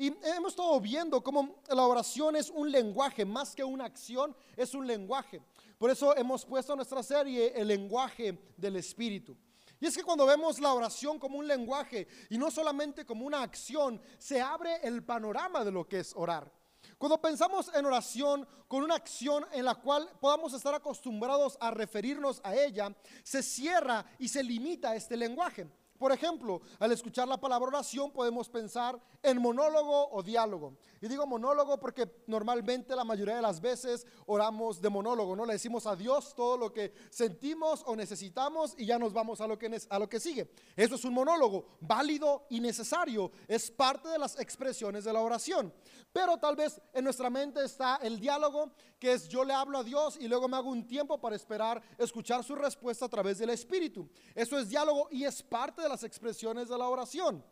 Y hemos estado viendo cómo la oración es un lenguaje, más que una acción, es un lenguaje. Por eso hemos puesto en nuestra serie el lenguaje del Espíritu. Y es que cuando vemos la oración como un lenguaje y no solamente como una acción, se abre el panorama de lo que es orar. Cuando pensamos en oración con una acción en la cual podamos estar acostumbrados a referirnos a ella, se cierra y se limita este lenguaje. Por ejemplo, al escuchar la palabra oración podemos pensar en monólogo o diálogo. Y digo monólogo porque normalmente la mayoría de las veces oramos de monólogo, ¿no? Le decimos a Dios todo lo que sentimos o necesitamos y ya nos vamos a lo que, a lo que sigue. Eso es un monólogo, válido y necesario. Es parte de las expresiones de la oración. Pero tal vez en nuestra mente está el diálogo, que es yo le hablo a Dios y luego me hago un tiempo para esperar escuchar su respuesta a través del Espíritu. Eso es diálogo y es parte de las expresiones de la oración.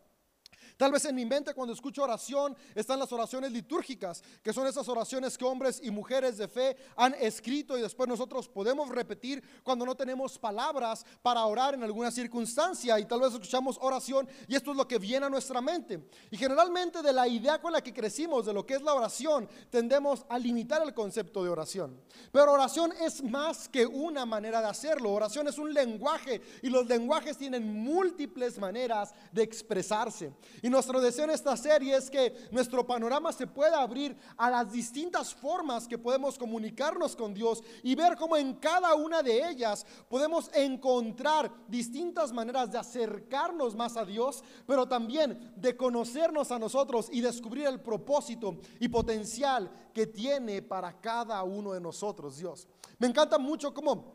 Tal vez en mi mente cuando escucho oración están las oraciones litúrgicas, que son esas oraciones que hombres y mujeres de fe han escrito y después nosotros podemos repetir cuando no tenemos palabras para orar en alguna circunstancia y tal vez escuchamos oración y esto es lo que viene a nuestra mente. Y generalmente de la idea con la que crecimos de lo que es la oración, tendemos a limitar el concepto de oración. Pero oración es más que una manera de hacerlo. Oración es un lenguaje y los lenguajes tienen múltiples maneras de expresarse. Nuestro deseo en esta serie es que nuestro panorama se pueda abrir a las distintas formas que podemos comunicarnos con Dios y ver cómo en cada una de ellas podemos encontrar distintas maneras de acercarnos más a Dios, pero también de conocernos a nosotros y descubrir el propósito y potencial que tiene para cada uno de nosotros Dios. Me encanta mucho cómo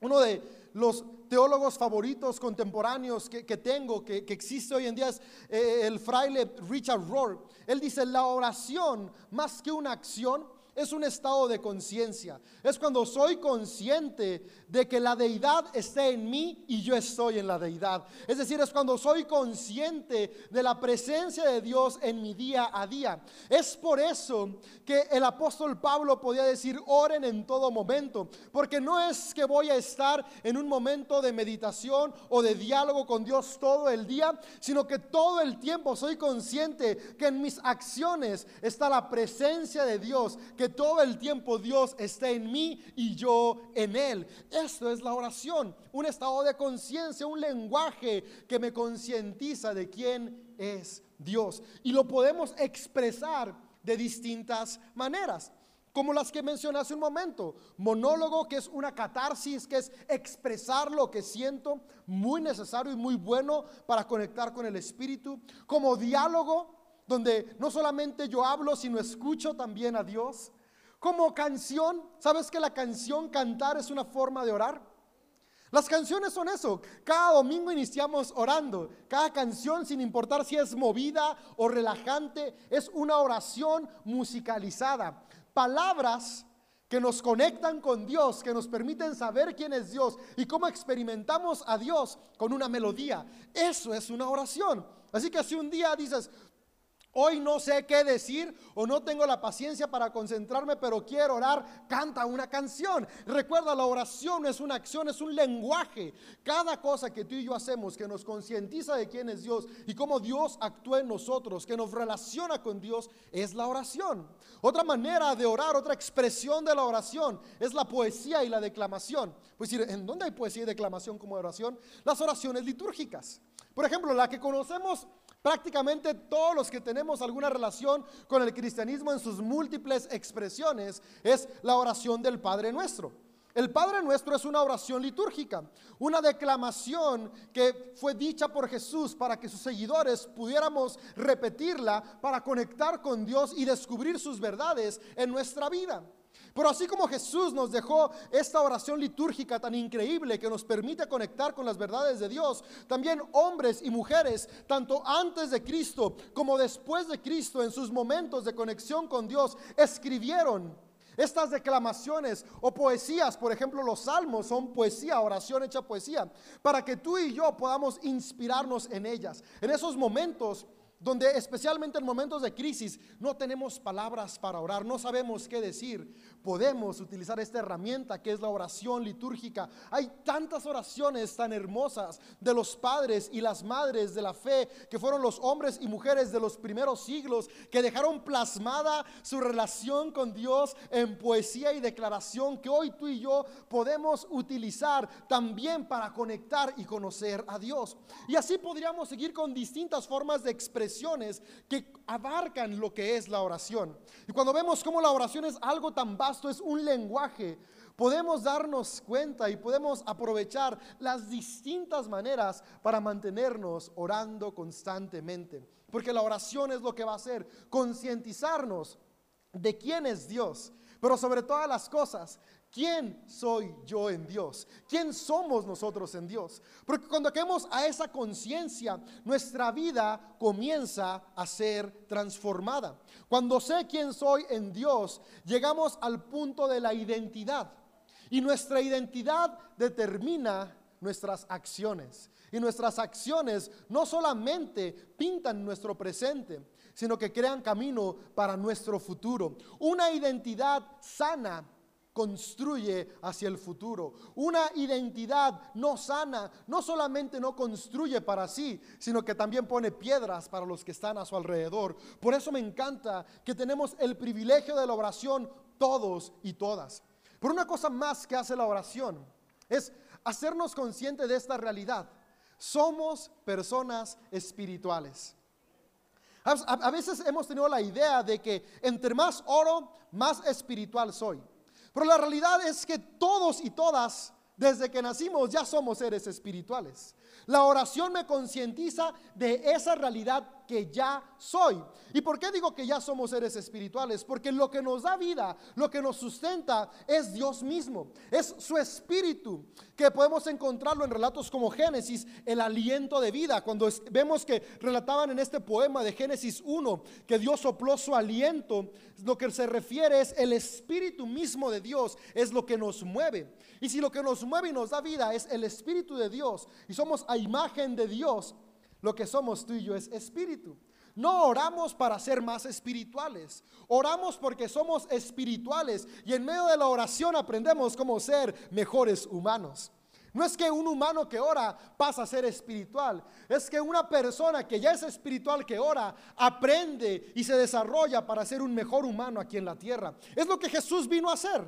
uno de los teólogos favoritos contemporáneos que, tengo, que, existe hoy en día, es eh, el fraile Richard Rohr. Él dice, la oración, más que una acción, es un estado de conciencia. Es cuando soy consciente de que la deidad está en mí y yo estoy en la deidad. Es decir, es cuando soy consciente de la presencia de Dios en mi día a día. Es por eso que el apóstol Pablo podía decir, oren en todo momento. Porque no es que voy a estar en un momento de meditación o de diálogo con Dios todo el día, sino que todo el tiempo soy consciente que en mis acciones está la presencia de Dios. Todo el tiempo Dios esté en mí y yo en Él. Esto es la oración, un estado de conciencia, un lenguaje que me concientiza de quién es Dios. Y lo podemos expresar de distintas maneras como las que mencioné hace un momento. Monólogo, que es una catarsis, que es expresar lo que siento, muy necesario y muy bueno para conectar con el Espíritu. Como diálogo, donde no solamente yo hablo, sino escucho también a Dios. Como canción, ¿sabes que la canción cantar es una forma de orar? Las canciones son eso. Cada domingo iniciamos orando. Cada canción, sin importar si es movida o relajante, es una oración musicalizada. Palabras que nos conectan con Dios, que nos permiten saber quién es Dios y cómo experimentamos a Dios con una melodía. Eso es una oración. Así que si un día dices, Hoy no sé qué decir o no tengo la paciencia para concentrarme, pero quiero orar. Canta una canción. Recuerda, la oración es una acción, es un lenguaje. Cada cosa que tú y yo hacemos que nos concientiza de quién es Dios y cómo Dios actúa en nosotros, que nos relaciona con Dios, es la oración. Otra manera de orar, otra expresión de la oración es la poesía y la declamación. Pues decir, ¿en dónde hay poesía y declamación como oración? Las oraciones litúrgicas. Por ejemplo, la que conocemos Prácticamente todos los que tenemos alguna relación con el cristianismo en sus múltiples expresiones es la oración del Padre Nuestro. El Padre Nuestro es una oración litúrgica, una declamación que fue dicha por Jesús para que sus seguidores pudiéramos repetirla para conectar con Dios y descubrir sus verdades en nuestra vida. Pero así como Jesús nos dejó esta oración litúrgica tan increíble que nos permite conectar con las verdades de Dios, también hombres y mujeres, tanto antes de Cristo como después de Cristo, en sus momentos de conexión con Dios, escribieron estas declamaciones o poesías, por ejemplo, los salmos son poesía, oración hecha poesía, para que tú y yo podamos inspirarnos en ellas. En esos momentos donde especialmente en momentos de crisis no tenemos palabras para orar, no sabemos qué decir, podemos utilizar esta herramienta que es la oración litúrgica. Hay tantas oraciones tan hermosas de los padres y las madres de la fe, que fueron los hombres y mujeres de los primeros siglos, que dejaron plasmada su relación con Dios en poesía y declaración que hoy tú y yo podemos utilizar también para conectar y conocer a Dios. Y así podríamos seguir con distintas formas de expresión que abarcan lo que es la oración. Y cuando vemos cómo la oración es algo tan vasto, es un lenguaje, podemos darnos cuenta y podemos aprovechar las distintas maneras para mantenernos orando constantemente. Porque la oración es lo que va a hacer, concientizarnos de quién es Dios, pero sobre todas las cosas, ¿Quién soy yo en Dios? ¿Quién somos nosotros en Dios? Porque cuando caemos a esa conciencia, nuestra vida comienza a ser transformada. Cuando sé quién soy en Dios, llegamos al punto de la identidad. Y nuestra identidad determina nuestras acciones. Y nuestras acciones no solamente pintan nuestro presente, sino que crean camino para nuestro futuro. Una identidad sana construye hacia el futuro. Una identidad no sana no solamente no construye para sí, sino que también pone piedras para los que están a su alrededor. Por eso me encanta que tenemos el privilegio de la oración todos y todas. Por una cosa más que hace la oración es hacernos conscientes de esta realidad. Somos personas espirituales. A, veces hemos tenido la idea de que entre más oro, más espiritual soy. Pero la realidad es que todos y todas, desde que nacimos, ya somos seres espirituales. La oración me concientiza de esa realidad que ya soy. ¿Y por qué digo que ya somos seres espirituales? Porque lo que nos da vida, lo que nos sustenta es Dios mismo, es su espíritu, que podemos encontrarlo en relatos como Génesis, el aliento de vida. Cuando vemos que relataban en este poema de Génesis 1 que Dios sopló su aliento, lo que se refiere es el espíritu mismo de Dios, es lo que nos mueve. Y si lo que nos mueve y nos da vida es el espíritu de Dios y somos a imagen de Dios, lo que somos tú y yo es espíritu. No oramos para ser más espirituales. Oramos porque somos espirituales y en medio de la oración aprendemos cómo ser mejores humanos. No es que un humano que ora pasa a ser espiritual, es que una persona que ya es espiritual que ora aprende y se desarrolla para ser un mejor humano aquí en la tierra. Es lo que Jesús vino a hacer.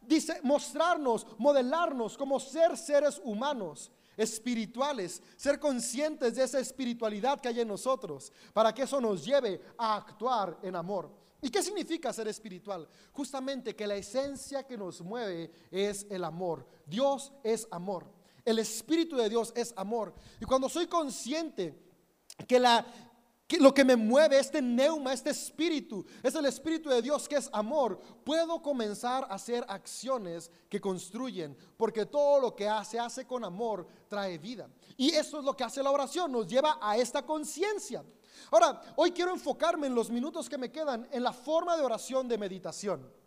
Dice, mostrarnos, modelarnos como ser seres humanos espirituales, ser conscientes de esa espiritualidad que hay en nosotros, para que eso nos lleve a actuar en amor. ¿Y qué significa ser espiritual? Justamente que la esencia que nos mueve es el amor. Dios es amor. El Espíritu de Dios es amor. Y cuando soy consciente que la lo que me mueve, este neuma, este espíritu, es el espíritu de Dios que es amor, puedo comenzar a hacer acciones que construyen, porque todo lo que hace, hace con amor, trae vida. Y eso es lo que hace la oración, nos lleva a esta conciencia. Ahora, hoy quiero enfocarme en los minutos que me quedan en la forma de oración de meditación.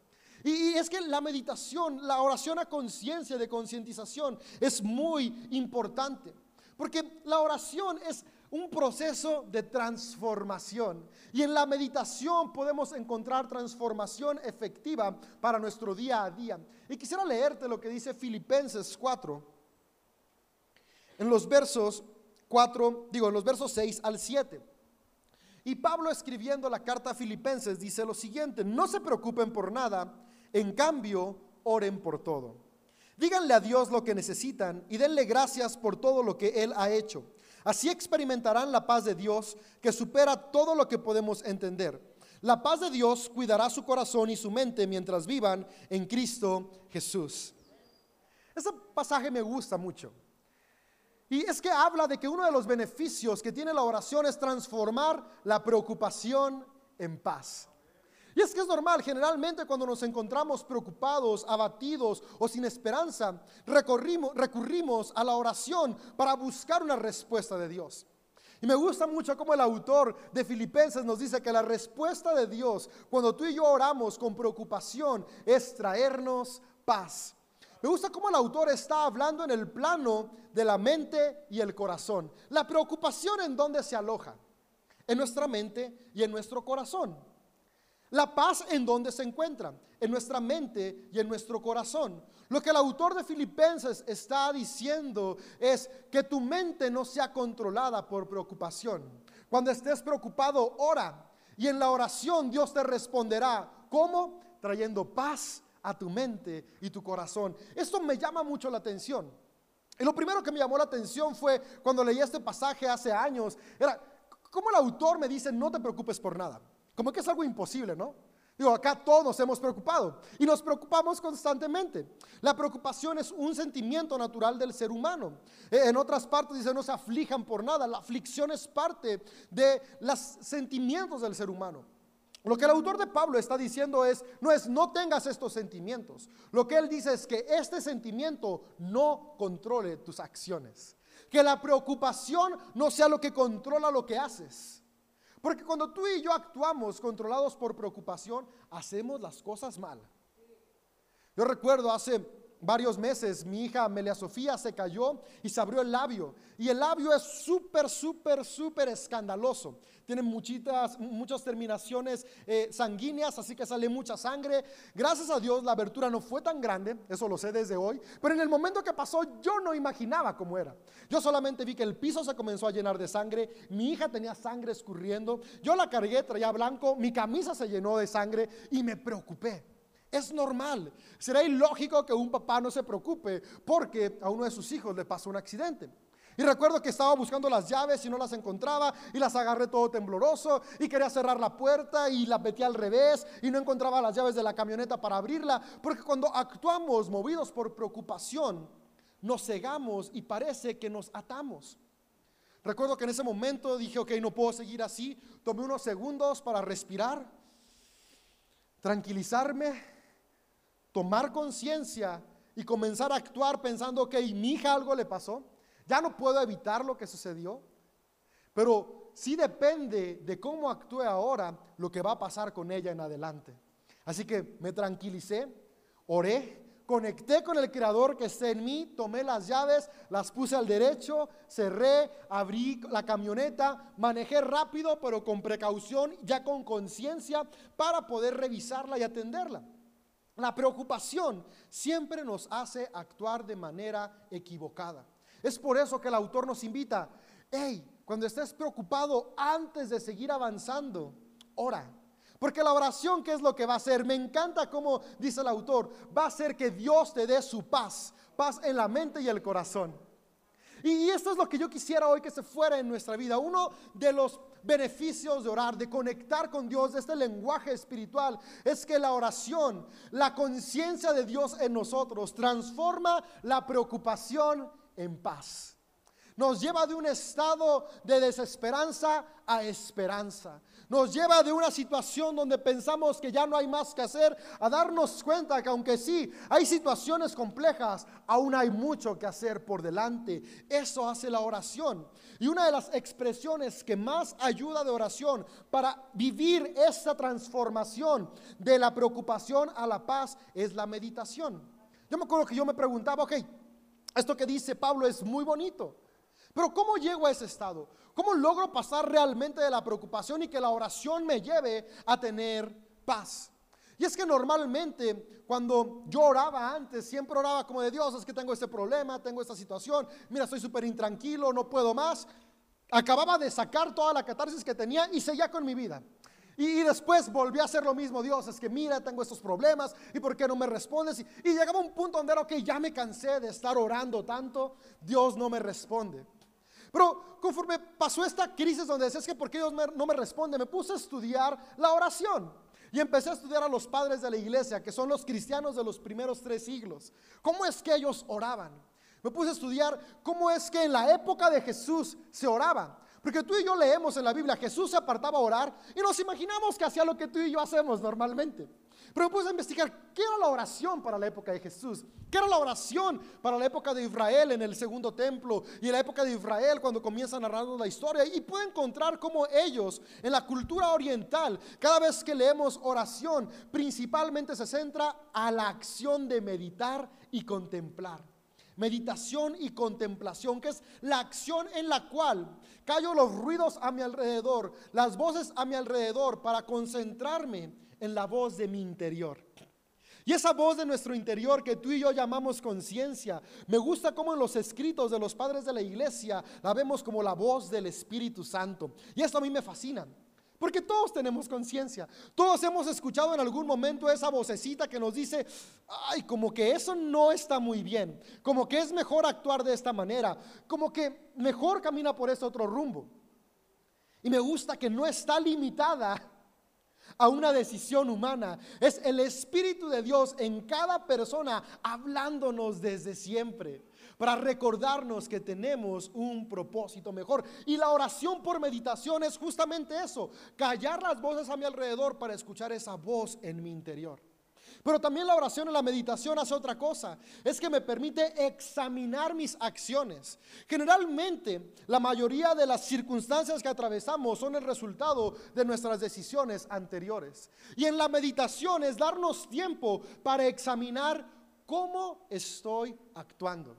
Y, es que la meditación, la oración a conciencia, de concientización, es muy importante. Porque la oración es un proceso de transformación. Y en la meditación podemos encontrar transformación efectiva para nuestro día a día. Y quisiera leerte lo que dice Filipenses 4, en los versos 4, digo, en los versos 6 al 7. Y Pablo escribiendo la carta a Filipenses dice lo siguiente, no se preocupen por nada, en cambio, oren por todo. Díganle a Dios lo que necesitan y denle gracias por todo lo que Él ha hecho Así experimentarán la paz de Dios que supera todo lo que podemos entender. La paz de Dios cuidará su corazón y su mente mientras vivan en Cristo Jesús. Ese pasaje me gusta mucho. Y es que habla de que uno de los beneficios que tiene la oración es transformar la preocupación en paz. Y es que es normal, generalmente cuando nos encontramos preocupados, abatidos o sin esperanza, recurrimos a la oración para buscar una respuesta de Dios. Y me gusta mucho cómo el autor de Filipenses nos dice que la respuesta de Dios cuando tú y yo oramos con preocupación es traernos paz. Me gusta cómo el autor está hablando en el plano de la mente y el corazón. La preocupación en dónde se aloja. en nuestra mente y en nuestro corazón. La paz en donde se encuentra, en nuestra mente y en nuestro corazón. Lo que el autor de Filipenses está diciendo es que tu mente no sea controlada por preocupación. Cuando estés preocupado, ora. Y en la oración Dios te responderá. ¿Cómo? Trayendo paz a tu mente y tu corazón. Esto me llama mucho la atención. Y lo primero que me llamó la atención fue cuando leí este pasaje hace años, era cómo el autor me dice, no te preocupes por nada. Como que es algo imposible, ¿no? Digo, acá todos nos hemos preocupado y nos preocupamos constantemente. La preocupación es un sentimiento natural del ser humano. E, en otras partes dice, no se aflijan por nada. La aflicción es parte de los sentimientos del ser humano. Lo que el autor de Pablo está diciendo es, no es no tengas estos sentimientos. Lo que él dice es que este sentimiento no controle tus acciones. Que la preocupación no sea lo que controla lo que haces. Porque cuando tú y yo actuamos controlados por preocupación, hacemos las cosas mal. Yo recuerdo hace varios meses mi hija Amelia Sofía se cayó y se abrió el labio. Y el labio es súper, súper, súper escandaloso. Tiene muchitas, muchas terminaciones eh, sanguíneas, así que sale mucha sangre. Gracias a Dios la abertura no fue tan grande, eso lo sé desde hoy. Pero en el momento que pasó yo no imaginaba cómo era. Yo solamente vi que el piso se comenzó a llenar de sangre. Mi hija tenía sangre escurriendo. Yo la cargué, traía blanco. Mi camisa se llenó de sangre y me preocupé. Es normal. Será ilógico que un papá no se preocupe porque a uno de sus hijos le pasó un accidente. Y recuerdo que estaba buscando las llaves y no las encontraba y las agarré todo tembloroso y quería cerrar la puerta y la metí al revés y no encontraba las llaves de la camioneta para abrirla. Porque cuando actuamos movidos por preocupación, nos cegamos y parece que nos atamos. Recuerdo que en ese momento dije, ok, no puedo seguir así. Tomé unos segundos para respirar, tranquilizarme tomar conciencia y comenzar a actuar pensando que mi hija algo le pasó. Ya no puedo evitar lo que sucedió, pero sí depende de cómo actúe ahora lo que va a pasar con ella en adelante. Así que me tranquilicé, oré, conecté con el creador que está en mí, tomé las llaves, las puse al derecho, cerré, abrí la camioneta, manejé rápido pero con precaución, ya con conciencia para poder revisarla y atenderla. La preocupación siempre nos hace actuar de manera equivocada. Es por eso que el autor nos invita, hey, cuando estés preocupado antes de seguir avanzando, ora. Porque la oración, ¿qué es lo que va a hacer? Me encanta cómo dice el autor, va a hacer que Dios te dé su paz, paz en la mente y el corazón. Y esto es lo que yo quisiera hoy que se fuera en nuestra vida. Uno de los beneficios de orar, de conectar con Dios, este lenguaje espiritual, es que la oración, la conciencia de Dios en nosotros, transforma la preocupación en paz. Nos lleva de un estado de desesperanza a esperanza. Nos lleva de una situación donde pensamos que ya no hay más que hacer a darnos cuenta que aunque sí hay situaciones complejas, aún hay mucho que hacer por delante. Eso hace la oración. Y una de las expresiones que más ayuda de oración para vivir esa transformación de la preocupación a la paz es la meditación. Yo me acuerdo que yo me preguntaba, ok, esto que dice Pablo es muy bonito. Pero ¿cómo llego a ese estado? ¿Cómo logro pasar realmente de la preocupación y que la oración me lleve a tener paz? Y es que normalmente cuando yo oraba antes, siempre oraba como de Dios, es que tengo este problema, tengo esta situación, mira, estoy súper intranquilo, no puedo más. Acababa de sacar toda la catarsis que tenía y seguía con mi vida. Y, después volví a hacer lo mismo, Dios, es que mira, tengo estos problemas y por qué no me respondes. Y, y llegaba un punto donde era, ok, ya me cansé de estar orando tanto, Dios no me responde. Pero conforme pasó esta crisis donde decías que por qué Dios no me responde, me puse a estudiar la oración. Y empecé a estudiar a los padres de la iglesia, que son los cristianos de los primeros tres siglos. ¿Cómo es que ellos oraban? Me puse a estudiar cómo es que en la época de Jesús se oraba. Porque tú y yo leemos en la Biblia, Jesús se apartaba a orar y nos imaginamos que hacía lo que tú y yo hacemos normalmente. Pero puse a investigar qué era la oración para la época de Jesús, qué era la oración para la época de Israel en el segundo templo y en la época de Israel cuando comienza a narrar la historia. Y pude encontrar cómo ellos, en la cultura oriental, cada vez que leemos oración, principalmente se centra a la acción de meditar y contemplar. meditación y contemplación, que es la acción en la cual callo los ruidos a mi alrededor, las voces a mi alrededor, para concentrarme en la voz de mi interior. Y esa voz de nuestro interior que tú y yo llamamos conciencia, me gusta como en los escritos de los padres de la iglesia la vemos como la voz del Espíritu Santo. Y esto a mí me fascina. Porque todos tenemos conciencia. Todos hemos escuchado en algún momento esa vocecita que nos dice, ay, como que eso no está muy bien. Como que es mejor actuar de esta manera. Como que mejor camina por este otro rumbo. Y me gusta que no está limitada a una decisión humana. Es el Espíritu de Dios en cada persona hablándonos desde siempre para recordarnos que tenemos un propósito mejor. Y la oración por meditación es justamente eso, callar las voces a mi alrededor para escuchar esa voz en mi interior. Pero también la oración y la meditación hace otra cosa, es que me permite examinar mis acciones. Generalmente, la mayoría de las circunstancias que atravesamos son el resultado de nuestras decisiones anteriores. Y en la meditación es darnos tiempo para examinar cómo estoy actuando.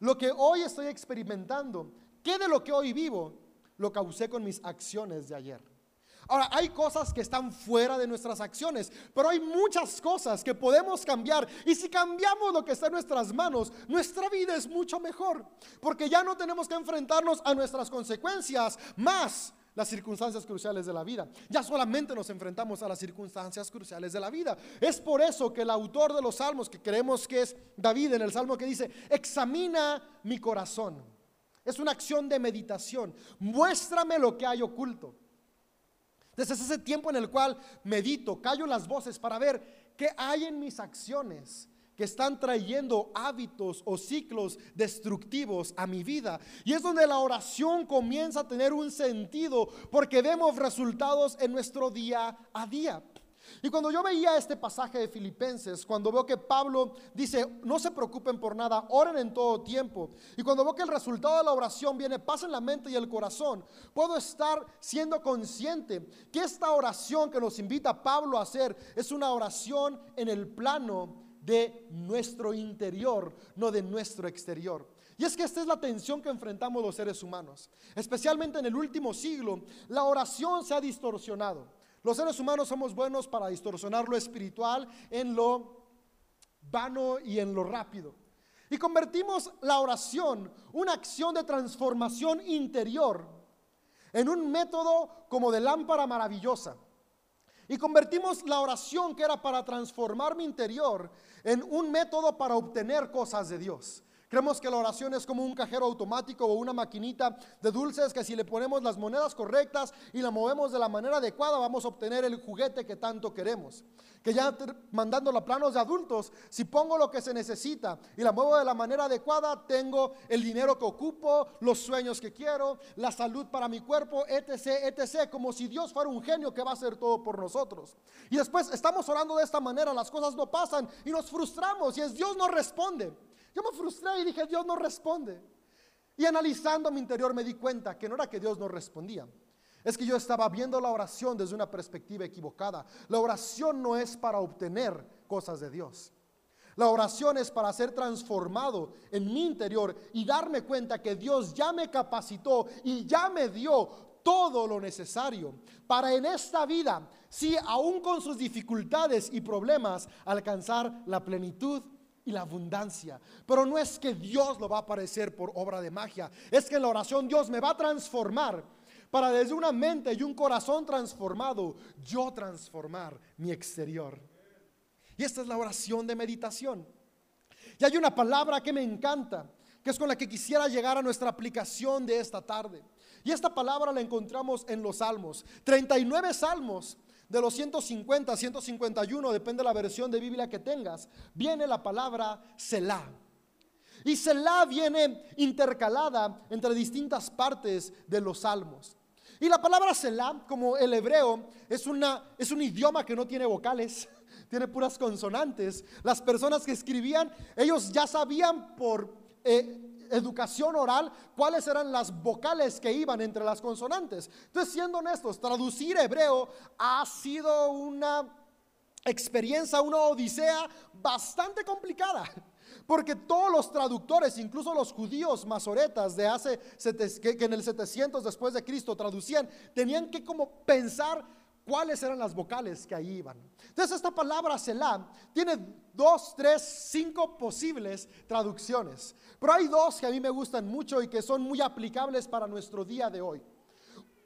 Lo que hoy estoy experimentando, ¿qué de lo que hoy vivo lo causé con mis acciones de ayer? Ahora, hay cosas que están fuera de nuestras acciones, pero hay muchas cosas que podemos cambiar. Y si cambiamos lo que está en nuestras manos, nuestra vida es mucho mejor, porque ya no tenemos que enfrentarnos a nuestras consecuencias, más las circunstancias cruciales de la vida. Ya solamente nos enfrentamos a las circunstancias cruciales de la vida. Es por eso que el autor de los salmos, que creemos que es David en el salmo que dice, examina mi corazón. Es una acción de meditación. Muéstrame lo que hay oculto. Desde ese tiempo en el cual medito, callo las voces para ver qué hay en mis acciones que están trayendo hábitos o ciclos destructivos a mi vida. Y es donde la oración comienza a tener un sentido porque vemos resultados en nuestro día a día. Y cuando yo veía este pasaje de Filipenses, cuando veo que Pablo dice, no se preocupen por nada, oren en todo tiempo. Y cuando veo que el resultado de la oración viene paz en la mente y el corazón, puedo estar siendo consciente que esta oración que nos invita Pablo a hacer es una oración en el plano de nuestro interior, no de nuestro exterior. Y es que esta es la tensión que enfrentamos los seres humanos. Especialmente en el último siglo, la oración se ha distorsionado. Los seres humanos somos buenos para distorsionar lo espiritual en lo vano y en lo rápido. Y convertimos la oración, una acción de transformación interior, en un método como de lámpara maravillosa. Y convertimos la oración que era para transformar mi interior en un método para obtener cosas de Dios. Creemos que la oración es como un cajero automático o una maquinita de dulces que si le ponemos las monedas correctas y la movemos de la manera adecuada vamos a obtener el juguete que tanto queremos. Que ya mandándola a planos de adultos, si pongo lo que se necesita y la muevo de la manera adecuada, tengo el dinero que ocupo, los sueños que quiero, la salud para mi cuerpo, etc., etc., como si Dios fuera un genio que va a hacer todo por nosotros. Y después estamos orando de esta manera, las cosas no pasan y nos frustramos y es Dios no responde. Yo me frustré y dije, Dios no responde. Y analizando mi interior me di cuenta que no era que Dios no respondía. Es que yo estaba viendo la oración desde una perspectiva equivocada. La oración no es para obtener cosas de Dios. La oración es para ser transformado en mi interior y darme cuenta que Dios ya me capacitó y ya me dio todo lo necesario para en esta vida, sí, aún con sus dificultades y problemas, alcanzar la plenitud y la abundancia. Pero no es que Dios lo va a aparecer por obra de magia, es que en la oración Dios me va a transformar para desde una mente y un corazón transformado, yo transformar mi exterior. Y esta es la oración de meditación. Y hay una palabra que me encanta, que es con la que quisiera llegar a nuestra aplicación de esta tarde. Y esta palabra la encontramos en los salmos. 39 salmos de los 150, 151, depende de la versión de Biblia que tengas, viene la palabra Selah. Y Selah viene intercalada entre distintas partes de los salmos. Y la palabra Selah, como el hebreo, es, una, es un idioma que no tiene vocales, tiene puras consonantes. Las personas que escribían, ellos ya sabían por eh, educación oral cuáles eran las vocales que iban entre las consonantes. Entonces, siendo honestos, traducir hebreo ha sido una experiencia, una odisea bastante complicada. Porque todos los traductores, incluso los judíos masoretas de hace, que, en el 700 después de Cristo traducían, tenían que como pensar cuáles eran las vocales que ahí iban. Entonces esta palabra Selah tiene dos, tres, cinco posibles traducciones. Pero hay dos que a mí me gustan mucho y que son muy aplicables para nuestro día de hoy.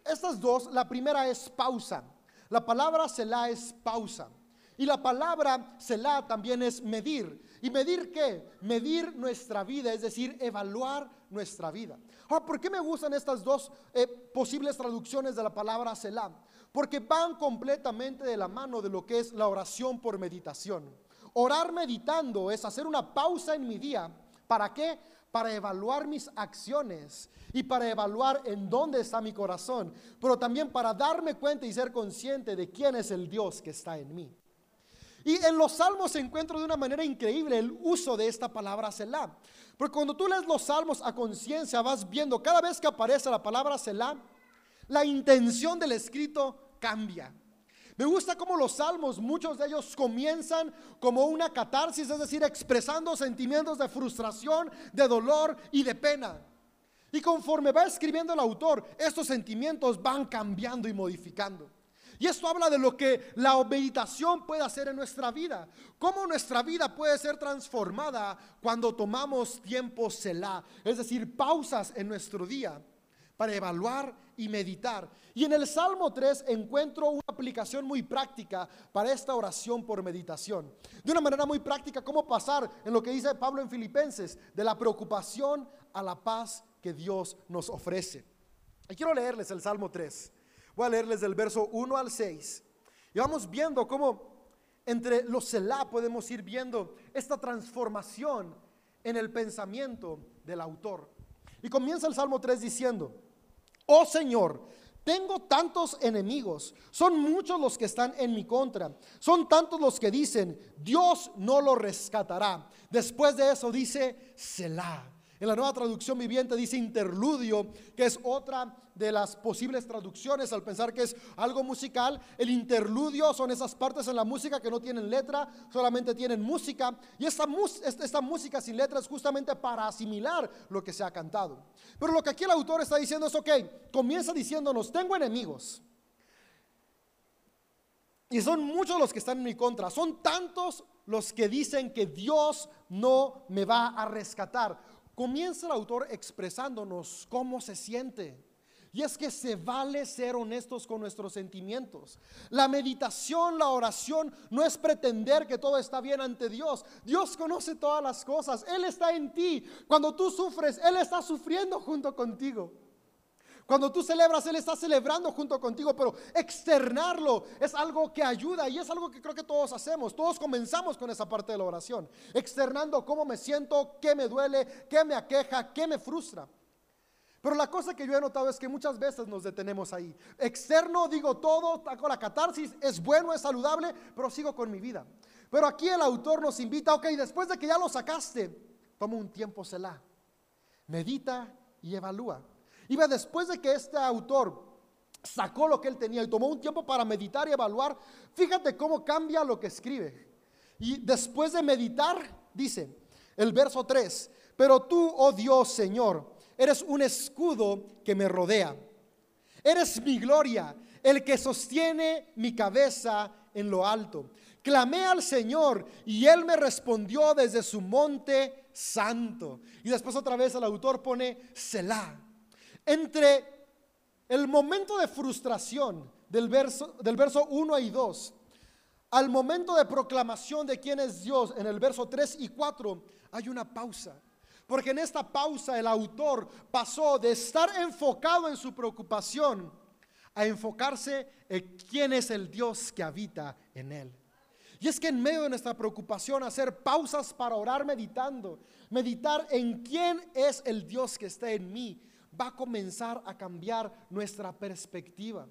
Estas dos, la primera es pausa. La palabra Selah es pausa. Y la palabra Selah también es medir. ¿Y medir qué? Medir nuestra vida, es decir, evaluar nuestra vida. Ahora, ¿por qué me gustan estas dos eh, posibles traducciones de la palabra Selah? Porque van completamente de la mano de lo que es la oración por meditación. Orar meditando es hacer una pausa en mi día. ¿Para qué? Para evaluar mis acciones y para evaluar en dónde está mi corazón, pero también para darme cuenta y ser consciente de quién es el Dios que está en mí. Y en los salmos se encuentra de una manera increíble el uso de esta palabra Selah. Porque cuando tú lees los salmos a conciencia vas viendo cada vez que aparece la palabra Selah, la intención del escrito cambia. Me gusta cómo los salmos, muchos de ellos comienzan como una catarsis, es decir, expresando sentimientos de frustración, de dolor y de pena. Y conforme va escribiendo el autor, estos sentimientos van cambiando y modificando. Y esto habla de lo que la meditación puede hacer en nuestra vida. Cómo nuestra vida puede ser transformada cuando tomamos tiempo Selah, es decir, pausas en nuestro día para evaluar y meditar. Y en el Salmo 3 encuentro una aplicación muy práctica para esta oración por meditación. De una manera muy práctica, cómo pasar en lo que dice Pablo en Filipenses, de la preocupación a la paz que Dios nos ofrece. Y quiero leerles el Salmo 3. Voy a leerles del verso 1 al 6. Y vamos viendo cómo entre los Selah podemos ir viendo esta transformación en el pensamiento del autor. Y comienza el Salmo 3 diciendo, oh Señor, tengo tantos enemigos, son muchos los que están en mi contra, son tantos los que dicen, Dios no lo rescatará. Después de eso dice, Selah. En la nueva traducción viviente dice interludio, que es otra de las posibles traducciones al pensar que es algo musical. El interludio son esas partes en la música que no tienen letra, solamente tienen música. Y esta, esta música sin letra es justamente para asimilar lo que se ha cantado. Pero lo que aquí el autor está diciendo es, ok, comienza diciéndonos, tengo enemigos. Y son muchos los que están en mi contra. Son tantos los que dicen que Dios no me va a rescatar comienza el autor expresándonos cómo se siente. Y es que se vale ser honestos con nuestros sentimientos. La meditación, la oración, no es pretender que todo está bien ante Dios. Dios conoce todas las cosas. Él está en ti. Cuando tú sufres, Él está sufriendo junto contigo. Cuando tú celebras, Él está celebrando junto contigo, pero externarlo es algo que ayuda y es algo que creo que todos hacemos. Todos comenzamos con esa parte de la oración, externando cómo me siento, qué me duele, qué me aqueja, qué me frustra. Pero la cosa que yo he notado es que muchas veces nos detenemos ahí. Externo, digo todo, con la catarsis, es bueno, es saludable, pero sigo con mi vida. Pero aquí el autor nos invita, ok, después de que ya lo sacaste, toma un tiempo, Selah, medita y evalúa. Y después de que este autor sacó lo que él tenía y tomó un tiempo para meditar y evaluar, fíjate cómo cambia lo que escribe. Y después de meditar, dice el verso 3, pero tú, oh Dios Señor, eres un escudo que me rodea. Eres mi gloria, el que sostiene mi cabeza en lo alto. Clamé al Señor y Él me respondió desde su monte santo. Y después otra vez el autor pone Selah. Entre el momento de frustración del verso, del verso 1 y 2 al momento de proclamación de quién es Dios en el verso 3 y 4 hay una pausa. Porque en esta pausa el autor pasó de estar enfocado en su preocupación a enfocarse en quién es el Dios que habita en él. Y es que en medio de nuestra preocupación hacer pausas para orar meditando, meditar en quién es el Dios que está en mí, va a comenzar a cambiar nuestra perspectiva.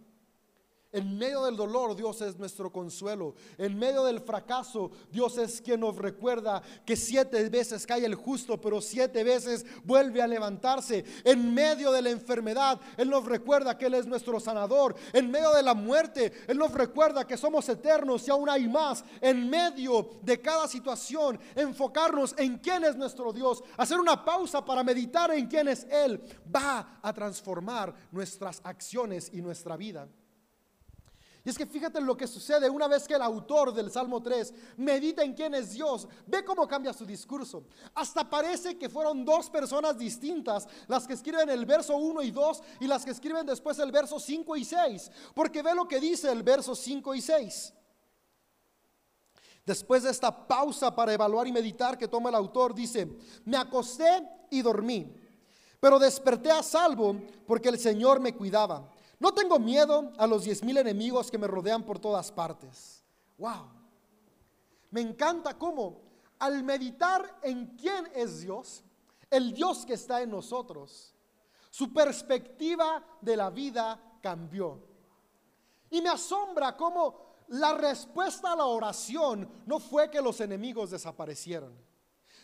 En medio del dolor, Dios es nuestro consuelo. En medio del fracaso, Dios es quien nos recuerda que siete veces cae el justo, pero siete veces vuelve a levantarse. En medio de la enfermedad, Él nos recuerda que Él es nuestro sanador. En medio de la muerte, Él nos recuerda que somos eternos y aún hay más. En medio de cada situación, enfocarnos en quién es nuestro Dios, hacer una pausa para meditar en quién es Él, va a transformar nuestras acciones y nuestra vida. Y es que fíjate lo que sucede una vez que el autor del Salmo 3 medita en quién es Dios, ve cómo cambia su discurso. Hasta parece que fueron dos personas distintas las que escriben el verso 1 y 2 y las que escriben después el verso 5 y 6. Porque ve lo que dice el verso 5 y 6. Después de esta pausa para evaluar y meditar que toma el autor, dice, me acosté y dormí, pero desperté a salvo porque el Señor me cuidaba. No tengo miedo a los diez mil enemigos que me rodean por todas partes. Wow. Me encanta cómo al meditar en quién es Dios, el Dios que está en nosotros, su perspectiva de la vida cambió. Y me asombra cómo la respuesta a la oración no fue que los enemigos desaparecieron.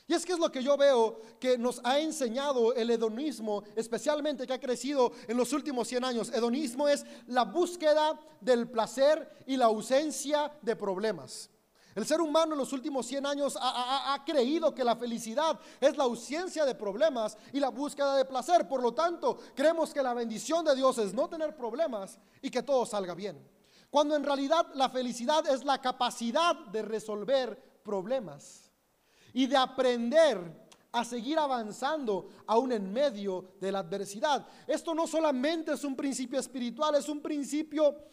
Y es que es lo que yo veo que nos ha enseñado el hedonismo, especialmente que ha crecido en los últimos 100 años. Hedonismo es la búsqueda del placer y la ausencia de problemas. El ser humano en los últimos 100 años ha, ha, creído que la felicidad es la ausencia de problemas y la búsqueda de placer. Por lo tanto, creemos que la bendición de Dios es no tener problemas y que todo salga bien. Cuando en realidad la felicidad es la capacidad de resolver problemas y de aprender a seguir avanzando aún en medio de la adversidad. Esto no solamente es un principio espiritual, es un principio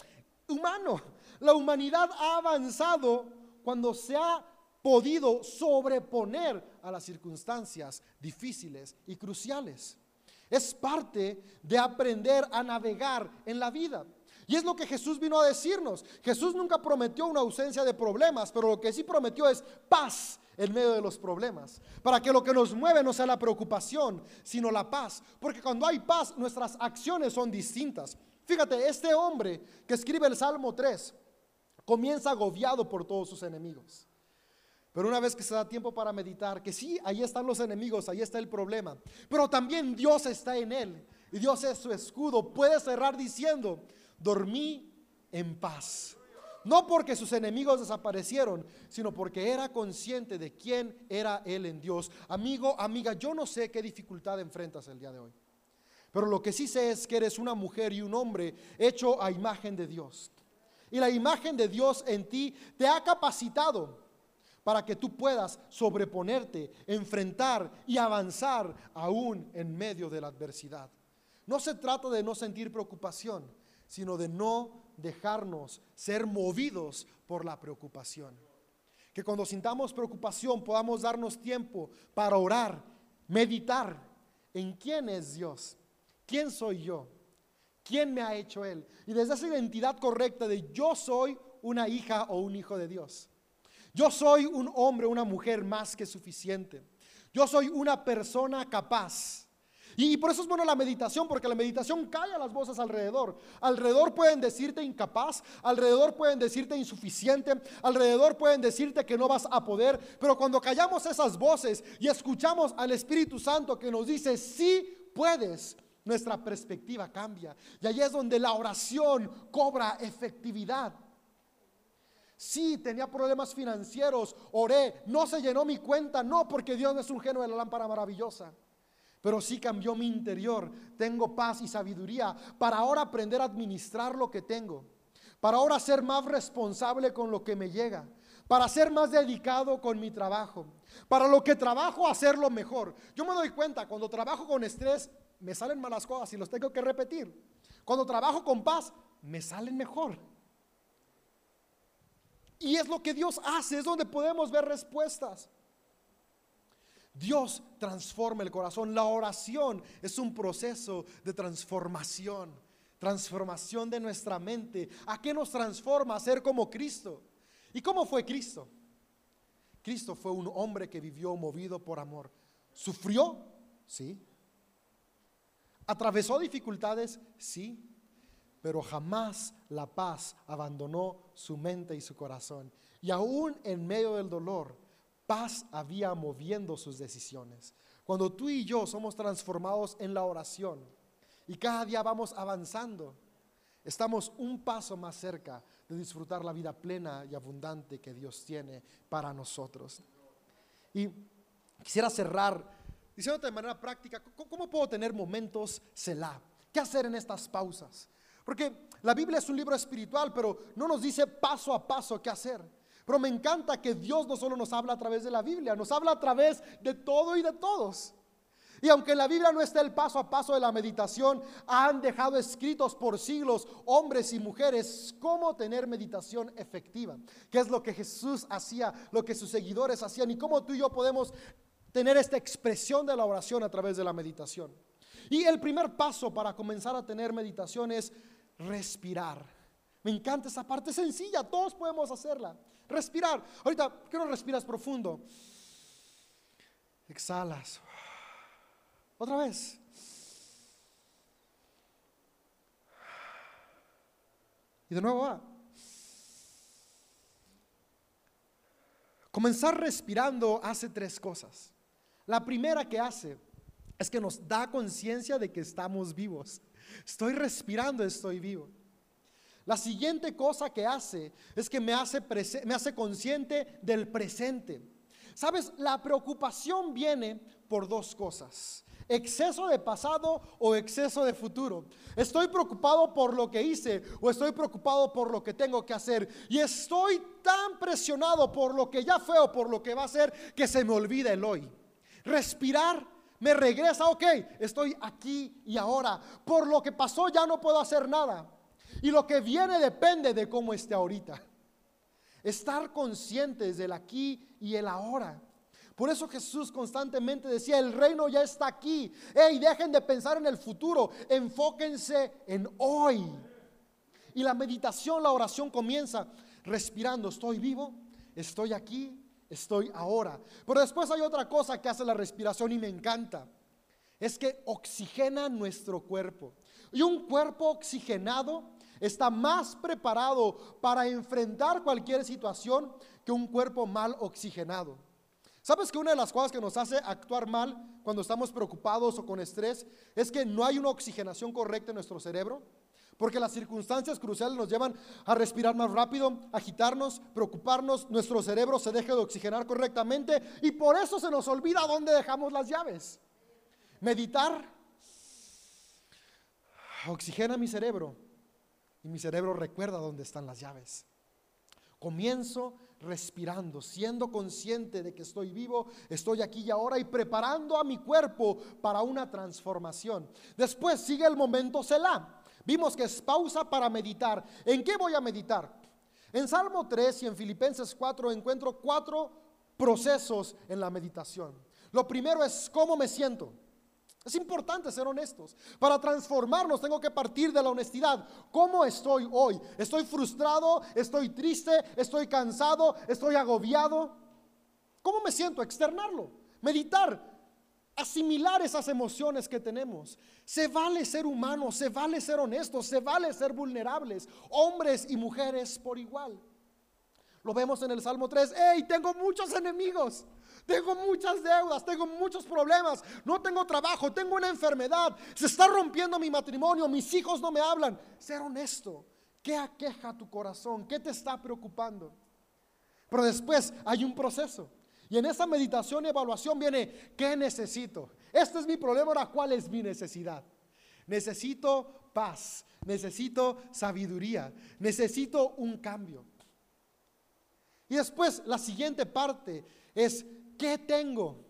humano. La humanidad ha avanzado cuando se ha podido sobreponer a las circunstancias difíciles y cruciales. Es parte de aprender a navegar en la vida. Y es lo que Jesús vino a decirnos. Jesús nunca prometió una ausencia de problemas, pero lo que sí prometió es paz en medio de los problemas, para que lo que nos mueve no sea la preocupación, sino la paz, porque cuando hay paz nuestras acciones son distintas. Fíjate, este hombre que escribe el Salmo 3 comienza agobiado por todos sus enemigos. Pero una vez que se da tiempo para meditar, que sí, ahí están los enemigos, ahí está el problema, pero también Dios está en él y Dios es su escudo, puede cerrar diciendo, dormí en paz. No porque sus enemigos desaparecieron, sino porque era consciente de quién era él en Dios. Amigo, amiga, yo no sé qué dificultad enfrentas el día de hoy. Pero lo que sí sé es que eres una mujer y un hombre hecho a imagen de Dios. Y la imagen de Dios en ti te ha capacitado para que tú puedas sobreponerte, enfrentar y avanzar aún en medio de la adversidad. No se trata de no sentir preocupación, sino de no dejarnos ser movidos por la preocupación. Que cuando sintamos preocupación podamos darnos tiempo para orar, meditar en quién es Dios, quién soy yo, quién me ha hecho Él. Y desde esa identidad correcta de yo soy una hija o un hijo de Dios. Yo soy un hombre, una mujer más que suficiente. Yo soy una persona capaz y por eso es bueno la meditación, porque la meditación calla las voces alrededor. Alrededor pueden decirte incapaz, alrededor pueden decirte insuficiente, alrededor pueden decirte que no vas a poder, pero cuando callamos esas voces y escuchamos al Espíritu Santo que nos dice, sí puedes, nuestra perspectiva cambia. Y ahí es donde la oración cobra efectividad. Sí, tenía problemas financieros, oré, no se llenó mi cuenta, no, porque Dios no es un genio de la lámpara maravillosa pero sí cambió mi interior. Tengo paz y sabiduría para ahora aprender a administrar lo que tengo, para ahora ser más responsable con lo que me llega, para ser más dedicado con mi trabajo, para lo que trabajo hacerlo mejor. Yo me doy cuenta, cuando trabajo con estrés, me salen malas cosas y los tengo que repetir. Cuando trabajo con paz, me salen mejor. Y es lo que Dios hace, es donde podemos ver respuestas. Dios transforma el corazón. La oración es un proceso de transformación, transformación de nuestra mente. ¿A qué nos transforma? A ser como Cristo. ¿Y cómo fue Cristo? Cristo fue un hombre que vivió movido por amor. ¿Sufrió? Sí. ¿Atravesó dificultades? Sí. pero jamás la paz abandonó su mente y su corazón. Y aún en medio del dolor, paz había moviendo sus decisiones. Cuando tú y yo somos transformados en la oración y cada día vamos avanzando, estamos un paso más cerca de disfrutar la vida plena y abundante que Dios tiene para nosotros. Y quisiera cerrar diciéndote de manera práctica, ¿cómo puedo tener momentos Selah? ¿Qué hacer en estas pausas? Porque la Biblia es un libro espiritual, pero no nos dice paso a paso qué hacer. Pero me encanta que Dios no solo nos habla a través de la Biblia, nos habla a través de todo y de todos. Y aunque en la Biblia no está el paso a paso de la meditación, han dejado escritos por siglos hombres y mujeres cómo tener meditación efectiva. ¿Qué es lo que Jesús hacía, lo que sus seguidores hacían y cómo tú y yo podemos tener esta expresión de la oración a través de la meditación? Y el primer paso para comenzar a tener meditación es respirar. Me encanta esa parte sencilla, todos podemos hacerla. Respirar. Ahorita, ¿qué no respiras profundo? Exhalas. Otra vez. Y de nuevo va. Comenzar respirando hace tres cosas. La primera que hace es que nos da conciencia de que estamos vivos. Estoy respirando, estoy vivo. La siguiente cosa que hace es que me hace, me hace consciente del presente. Sabes, la preocupación viene por dos cosas. Exceso de pasado o exceso de futuro. Estoy preocupado por lo que hice o estoy preocupado por lo que tengo que hacer. Y estoy tan presionado por lo que ya fue o por lo que va a ser que se me olvida el hoy. Respirar me regresa, ok, estoy aquí y ahora. Por lo que pasó ya no puedo hacer nada. Y lo que viene depende de cómo esté ahorita. Estar conscientes del aquí y el ahora. Por eso Jesús constantemente decía, el reino ya está aquí. Hey, dejen de pensar en el futuro, enfóquense en hoy. Y la meditación, la oración comienza respirando, estoy vivo, estoy aquí, estoy ahora. Pero después hay otra cosa que hace la respiración y me encanta. Es que oxigena nuestro cuerpo. Y un cuerpo oxigenado está más preparado para enfrentar cualquier situación que un cuerpo mal oxigenado. ¿Sabes que una de las cosas que nos hace actuar mal cuando estamos preocupados o con estrés es que no hay una oxigenación correcta en nuestro cerebro? Porque las circunstancias cruciales nos llevan a respirar más rápido, agitarnos, preocuparnos, nuestro cerebro se deja de oxigenar correctamente y por eso se nos olvida dónde dejamos las llaves. Meditar oxigena mi cerebro y mi cerebro recuerda dónde están las llaves. Comienzo respirando, siendo consciente de que estoy vivo, estoy aquí y ahora y preparando a mi cuerpo para una transformación. Después sigue el momento Selah. Vimos que es pausa para meditar. ¿En qué voy a meditar? En Salmo 3 y en Filipenses 4 encuentro cuatro procesos en la meditación. Lo primero es cómo me siento. Es importante ser honestos. Para transformarnos tengo que partir de la honestidad. ¿Cómo estoy hoy? ¿Estoy frustrado? ¿Estoy triste? ¿Estoy cansado? ¿Estoy agobiado? ¿Cómo me siento? Externarlo. Meditar asimilar esas emociones que tenemos. Se vale ser humano, se vale ser honesto, se vale ser vulnerables, hombres y mujeres por igual. Lo vemos en el Salmo 3, hey, tengo muchos enemigos, tengo muchas deudas, tengo muchos problemas, no tengo trabajo, tengo una enfermedad, se está rompiendo mi matrimonio, mis hijos no me hablan. Ser honesto, ¿qué aqueja tu corazón? ¿Qué te está preocupando? Pero después hay un proceso. Y en esa meditación y evaluación viene, ¿qué necesito? Este es mi problema, ahora, ¿cuál es mi necesidad? Necesito paz, necesito sabiduría, necesito un cambio. Y después la siguiente parte es, ¿qué tengo?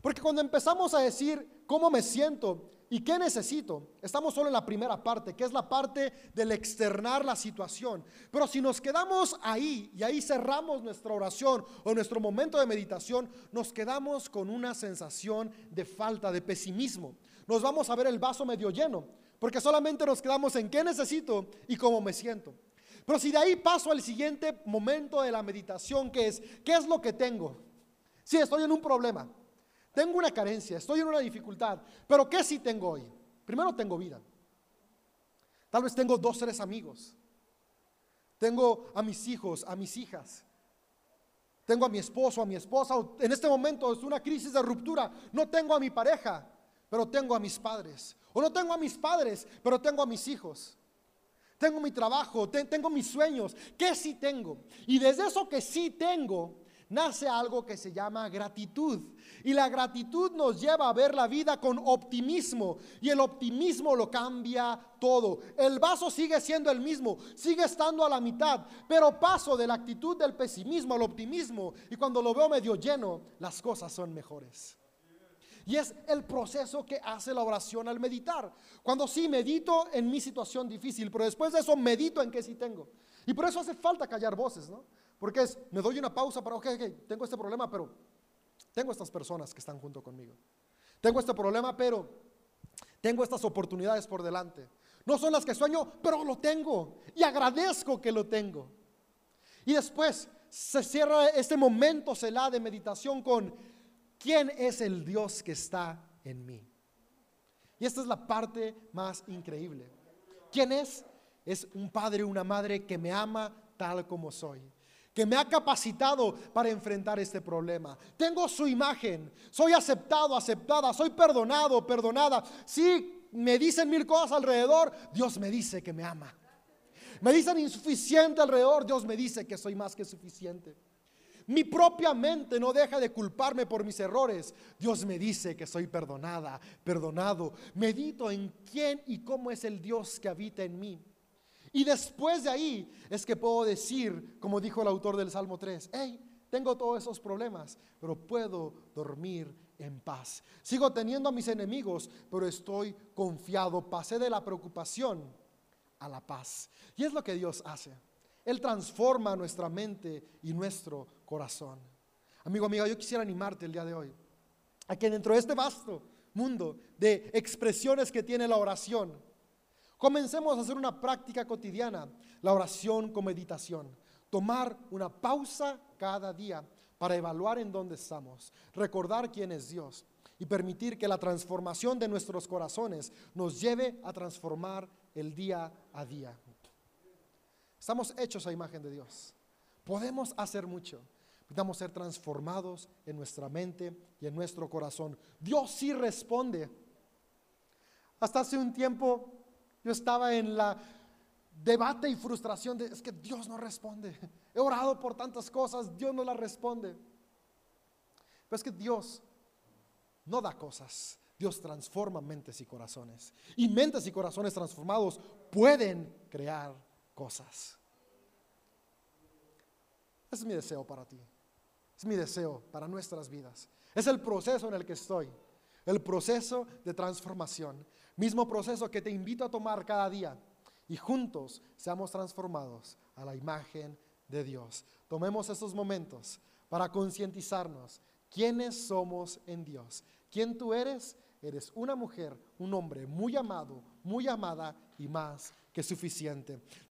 Porque cuando empezamos a decir cómo me siento, ¿Y qué necesito? Estamos solo en la primera parte, que es la parte del externar la situación. Pero si nos quedamos ahí y ahí cerramos nuestra oración o nuestro momento de meditación, nos quedamos con una sensación de falta, de pesimismo. Nos vamos a ver el vaso medio lleno, porque solamente nos quedamos en qué necesito y cómo me siento. Pero si de ahí paso al siguiente momento de la meditación, que es, ¿qué es lo que tengo? Si estoy en un problema, tengo una carencia, estoy en una dificultad, pero ¿qué sí tengo hoy? Primero tengo vida. Tal vez tengo dos, tres amigos. Tengo a mis hijos, a mis hijas. Tengo a mi esposo, a mi esposa. En este momento es una crisis de ruptura. No tengo a mi pareja, pero tengo a mis padres. O no tengo a mis padres, pero tengo a mis hijos. Tengo mi trabajo, tengo mis sueños. ¿Qué sí tengo? Y desde eso que sí tengo, nace algo que se llama gratitud. Y la gratitud nos lleva a ver la vida con optimismo. Y el optimismo lo cambia todo. El vaso sigue siendo el mismo, sigue estando a la mitad, pero paso de la actitud del pesimismo al optimismo. Y cuando lo veo medio lleno, las cosas son mejores. Y es el proceso que hace la oración al meditar. Cuando sí medito en mi situación difícil, pero después de eso medito en que sí tengo. Y por eso hace falta callar voces, ¿no? Porque es, me doy una pausa para, ok, ok, tengo este problema, pero tengo estas personas que están junto conmigo. Tengo este problema, pero tengo estas oportunidades por delante. No son las que sueño, pero lo tengo. Y agradezco que lo tengo. Y después se cierra este momento celá de meditación con ¿quién es el Dios que está en mí? Y esta es la parte más increíble. ¿Quién es? Es un padre, una madre que me ama tal como soy que me ha capacitado para enfrentar este problema. Tengo su imagen, soy aceptado, aceptada, soy perdonado, perdonada. Si me dicen mil cosas alrededor, Dios me dice que me ama. Me dicen insuficiente alrededor, Dios me dice que soy más que suficiente. Mi propia mente no deja de culparme por mis errores. Dios me dice que soy perdonada, perdonado. Medito en quién y cómo es el Dios que habita en mí. Y después de ahí es que puedo decir, como dijo el autor del Salmo 3, hey, tengo todos esos problemas, pero puedo dormir en paz. Sigo teniendo a mis enemigos, pero estoy confiado. Pasé de la preocupación a la paz. Y es lo que Dios hace. Él transforma nuestra mente y nuestro corazón. Amigo, amiga, yo quisiera animarte el día de hoy a que dentro de este vasto mundo de expresiones que tiene la oración, Comencemos a hacer una práctica cotidiana, la oración con meditación. Tomar una pausa cada día para evaluar en dónde estamos, recordar quién es Dios y permitir que la transformación de nuestros corazones nos lleve a transformar el día a día. Estamos hechos a imagen de Dios. Podemos hacer mucho. Necesitamos ser transformados en nuestra mente y en nuestro corazón. Dios sí responde. Hasta hace un tiempo yo estaba en la debate y frustración de, es que Dios no responde. He orado por tantas cosas, Dios no las responde. Pero es que Dios no da cosas, Dios transforma mentes y corazones. Y mentes y corazones transformados pueden crear cosas. Ese es mi deseo para ti. Es mi deseo para nuestras vidas. Es el proceso en el que estoy. El proceso de transformación. Mismo proceso que te invito a tomar cada día y juntos seamos transformados a la imagen de Dios. Tomemos estos momentos para concientizarnos quiénes somos en Dios. ¿Quién tú eres? Eres una mujer, un hombre muy amado, muy amada y más que suficiente.